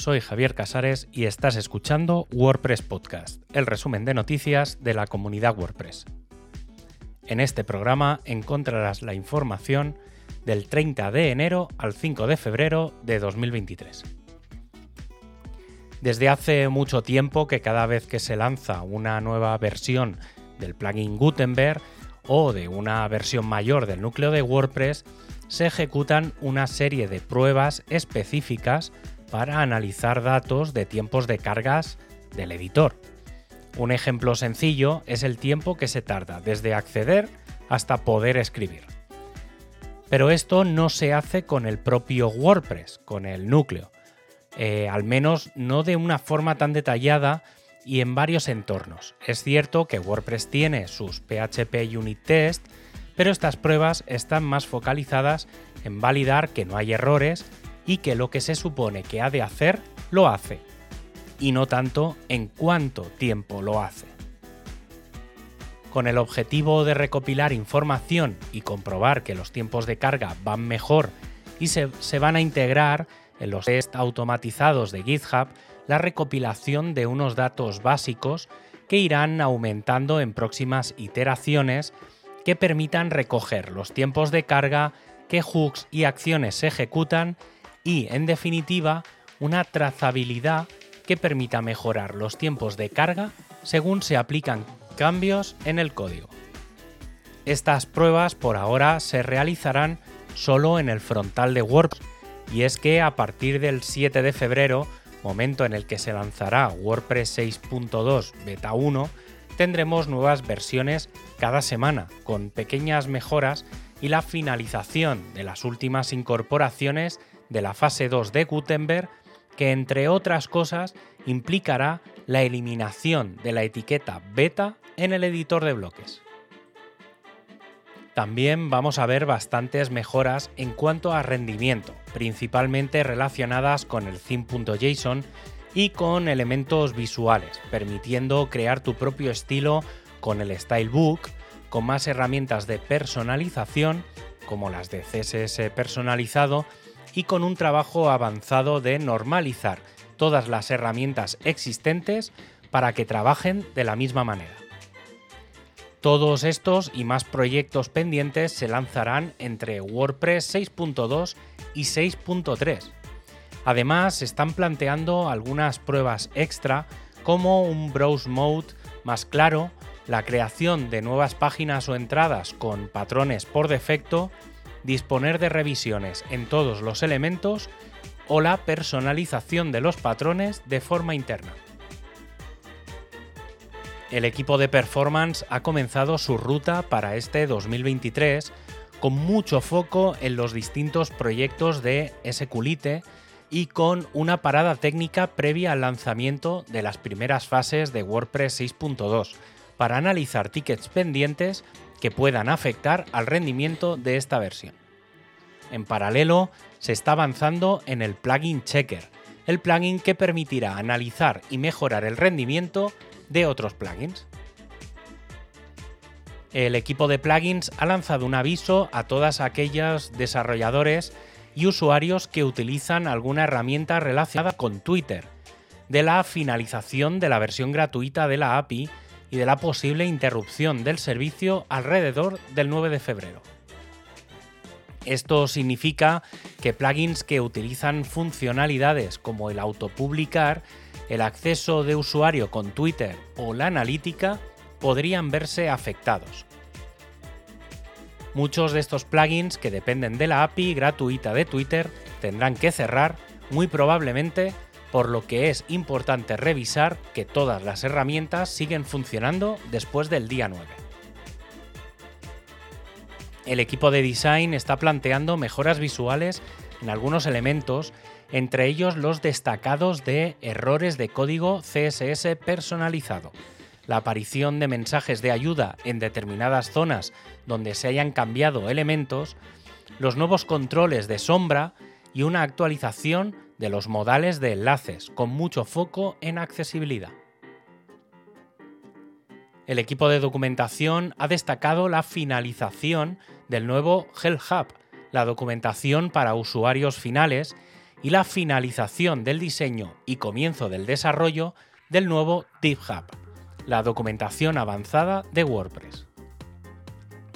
soy Javier Casares y estás escuchando WordPress Podcast, el resumen de noticias de la comunidad WordPress. En este programa encontrarás la información del 30 de enero al 5 de febrero de 2023. Desde hace mucho tiempo que cada vez que se lanza una nueva versión del plugin Gutenberg o de una versión mayor del núcleo de WordPress, se ejecutan una serie de pruebas específicas para analizar datos de tiempos de cargas del editor. Un ejemplo sencillo es el tiempo que se tarda desde acceder hasta poder escribir. Pero esto no se hace con el propio WordPress, con el núcleo, eh, al menos no de una forma tan detallada y en varios entornos. Es cierto que WordPress tiene sus PHP Unit Test, pero estas pruebas están más focalizadas en validar que no hay errores y que lo que se supone que ha de hacer, lo hace, y no tanto en cuánto tiempo lo hace. Con el objetivo de recopilar información y comprobar que los tiempos de carga van mejor y se, se van a integrar en los test automatizados de GitHub la recopilación de unos datos básicos que irán aumentando en próximas iteraciones que permitan recoger los tiempos de carga, qué hooks y acciones se ejecutan y, en definitiva, una trazabilidad que permita mejorar los tiempos de carga según se aplican cambios en el código. Estas pruebas por ahora se realizarán solo en el frontal de WordPress y es que a partir del 7 de febrero, momento en el que se lanzará WordPress 6.2 Beta 1, tendremos nuevas versiones cada semana, con pequeñas mejoras y la finalización de las últimas incorporaciones de la fase 2 de Gutenberg, que entre otras cosas implicará la eliminación de la etiqueta beta en el editor de bloques. También vamos a ver bastantes mejoras en cuanto a rendimiento, principalmente relacionadas con el theme.json y con elementos visuales, permitiendo crear tu propio estilo con el Stylebook, con más herramientas de personalización, como las de CSS personalizado, y con un trabajo avanzado de normalizar todas las herramientas existentes para que trabajen de la misma manera. Todos estos y más proyectos pendientes se lanzarán entre WordPress 6.2 y 6.3 Además, se están planteando algunas pruebas extra como un browse mode más claro, la creación de nuevas páginas o entradas con patrones por defecto, disponer de revisiones en todos los elementos o la personalización de los patrones de forma interna. El equipo de performance ha comenzado su ruta para este 2023 con mucho foco en los distintos proyectos de SQLite y con una parada técnica previa al lanzamiento de las primeras fases de WordPress 6.2 para analizar tickets pendientes que puedan afectar al rendimiento de esta versión. En paralelo, se está avanzando en el plugin Checker, el plugin que permitirá analizar y mejorar el rendimiento de otros plugins. El equipo de plugins ha lanzado un aviso a todas aquellas desarrolladores y usuarios que utilizan alguna herramienta relacionada con Twitter, de la finalización de la versión gratuita de la API y de la posible interrupción del servicio alrededor del 9 de febrero. Esto significa que plugins que utilizan funcionalidades como el autopublicar, el acceso de usuario con Twitter o la analítica podrían verse afectados. Muchos de estos plugins que dependen de la API gratuita de Twitter tendrán que cerrar muy probablemente, por lo que es importante revisar que todas las herramientas siguen funcionando después del día 9. El equipo de design está planteando mejoras visuales en algunos elementos, entre ellos los destacados de errores de código CSS personalizado la aparición de mensajes de ayuda en determinadas zonas donde se hayan cambiado elementos, los nuevos controles de sombra y una actualización de los modales de enlaces, con mucho foco en accesibilidad. El equipo de documentación ha destacado la finalización del nuevo Hell Hub, la documentación para usuarios finales, y la finalización del diseño y comienzo del desarrollo del nuevo DevHub, la documentación avanzada de WordPress.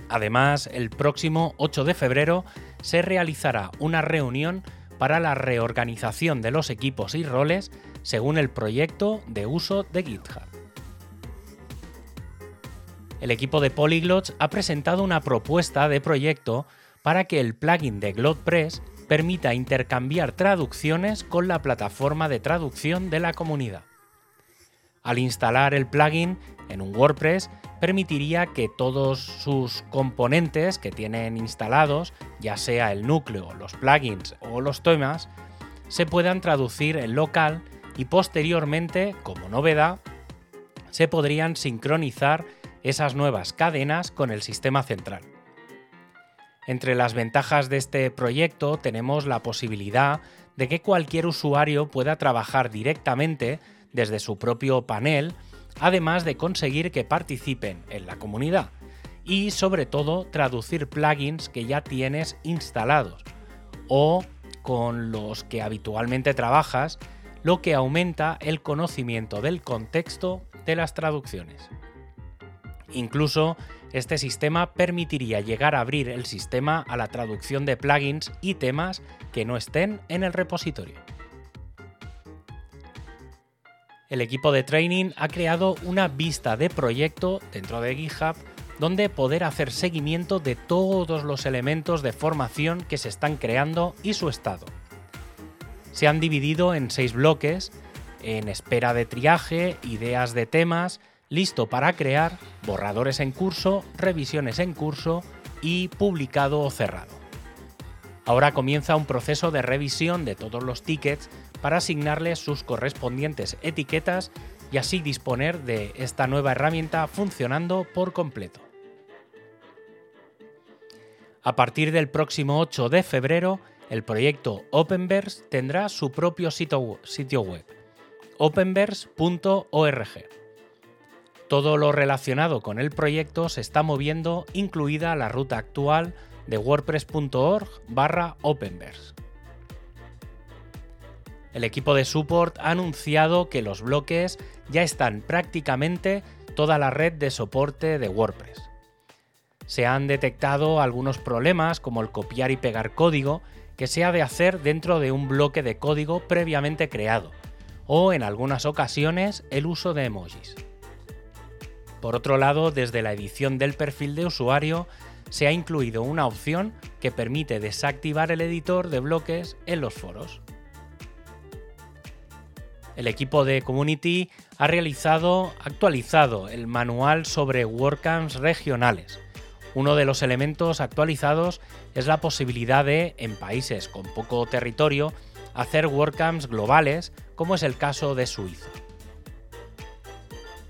Además, el próximo 8 de febrero se realizará una reunión para la reorganización de los equipos y roles según el proyecto de uso de GitHub. El equipo de Polyglots ha presentado una propuesta de proyecto para que el plugin de GlotPress permita intercambiar traducciones con la plataforma de traducción de la comunidad. Al instalar el plugin en un WordPress, permitiría que todos sus componentes que tienen instalados, ya sea el núcleo, los plugins o los temas, se puedan traducir en local y posteriormente, como novedad, se podrían sincronizar esas nuevas cadenas con el sistema central. Entre las ventajas de este proyecto tenemos la posibilidad de que cualquier usuario pueda trabajar directamente desde su propio panel, además de conseguir que participen en la comunidad y sobre todo traducir plugins que ya tienes instalados o con los que habitualmente trabajas, lo que aumenta el conocimiento del contexto de las traducciones. Incluso este sistema permitiría llegar a abrir el sistema a la traducción de plugins y temas que no estén en el repositorio el equipo de training ha creado una vista de proyecto dentro de GitHub donde poder hacer seguimiento de todos los elementos de formación que se están creando y su estado. Se han dividido en seis bloques, en espera de triaje, ideas de temas, listo para crear, borradores en curso, revisiones en curso y publicado o cerrado. Ahora comienza un proceso de revisión de todos los tickets para asignarles sus correspondientes etiquetas y así disponer de esta nueva herramienta funcionando por completo. A partir del próximo 8 de febrero, el proyecto Openverse tendrá su propio sitio web, openverse.org. Todo lo relacionado con el proyecto se está moviendo, incluida la ruta actual de wordpress.org barra openverse el equipo de support ha anunciado que los bloques ya están prácticamente toda la red de soporte de WordPress. Se han detectado algunos problemas como el copiar y pegar código que se ha de hacer dentro de un bloque de código previamente creado, o en algunas ocasiones el uso de emojis. Por otro lado, desde la edición del perfil de usuario se ha incluido una opción que permite desactivar el editor de bloques en los foros el equipo de Community ha realizado, actualizado el manual sobre WordCamps regionales. Uno de los elementos actualizados es la posibilidad de, en países con poco territorio, hacer WordCamps globales, como es el caso de Suiza.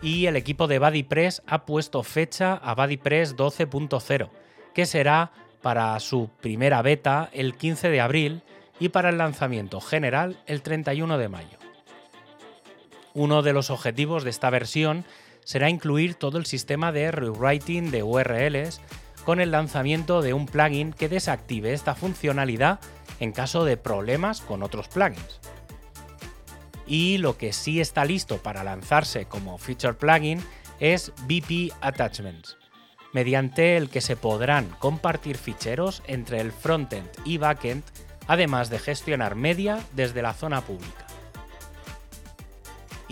Y el equipo de BuddyPress ha puesto fecha a BuddyPress 12.0, que será para su primera beta el 15 de abril y para el lanzamiento general el 31 de mayo. Uno de los objetivos de esta versión será incluir todo el sistema de rewriting de URLs con el lanzamiento de un plugin que desactive esta funcionalidad en caso de problemas con otros plugins. Y lo que sí está listo para lanzarse como feature plugin es BP Attachments, mediante el que se podrán compartir ficheros entre el frontend y backend, además de gestionar media desde la zona pública.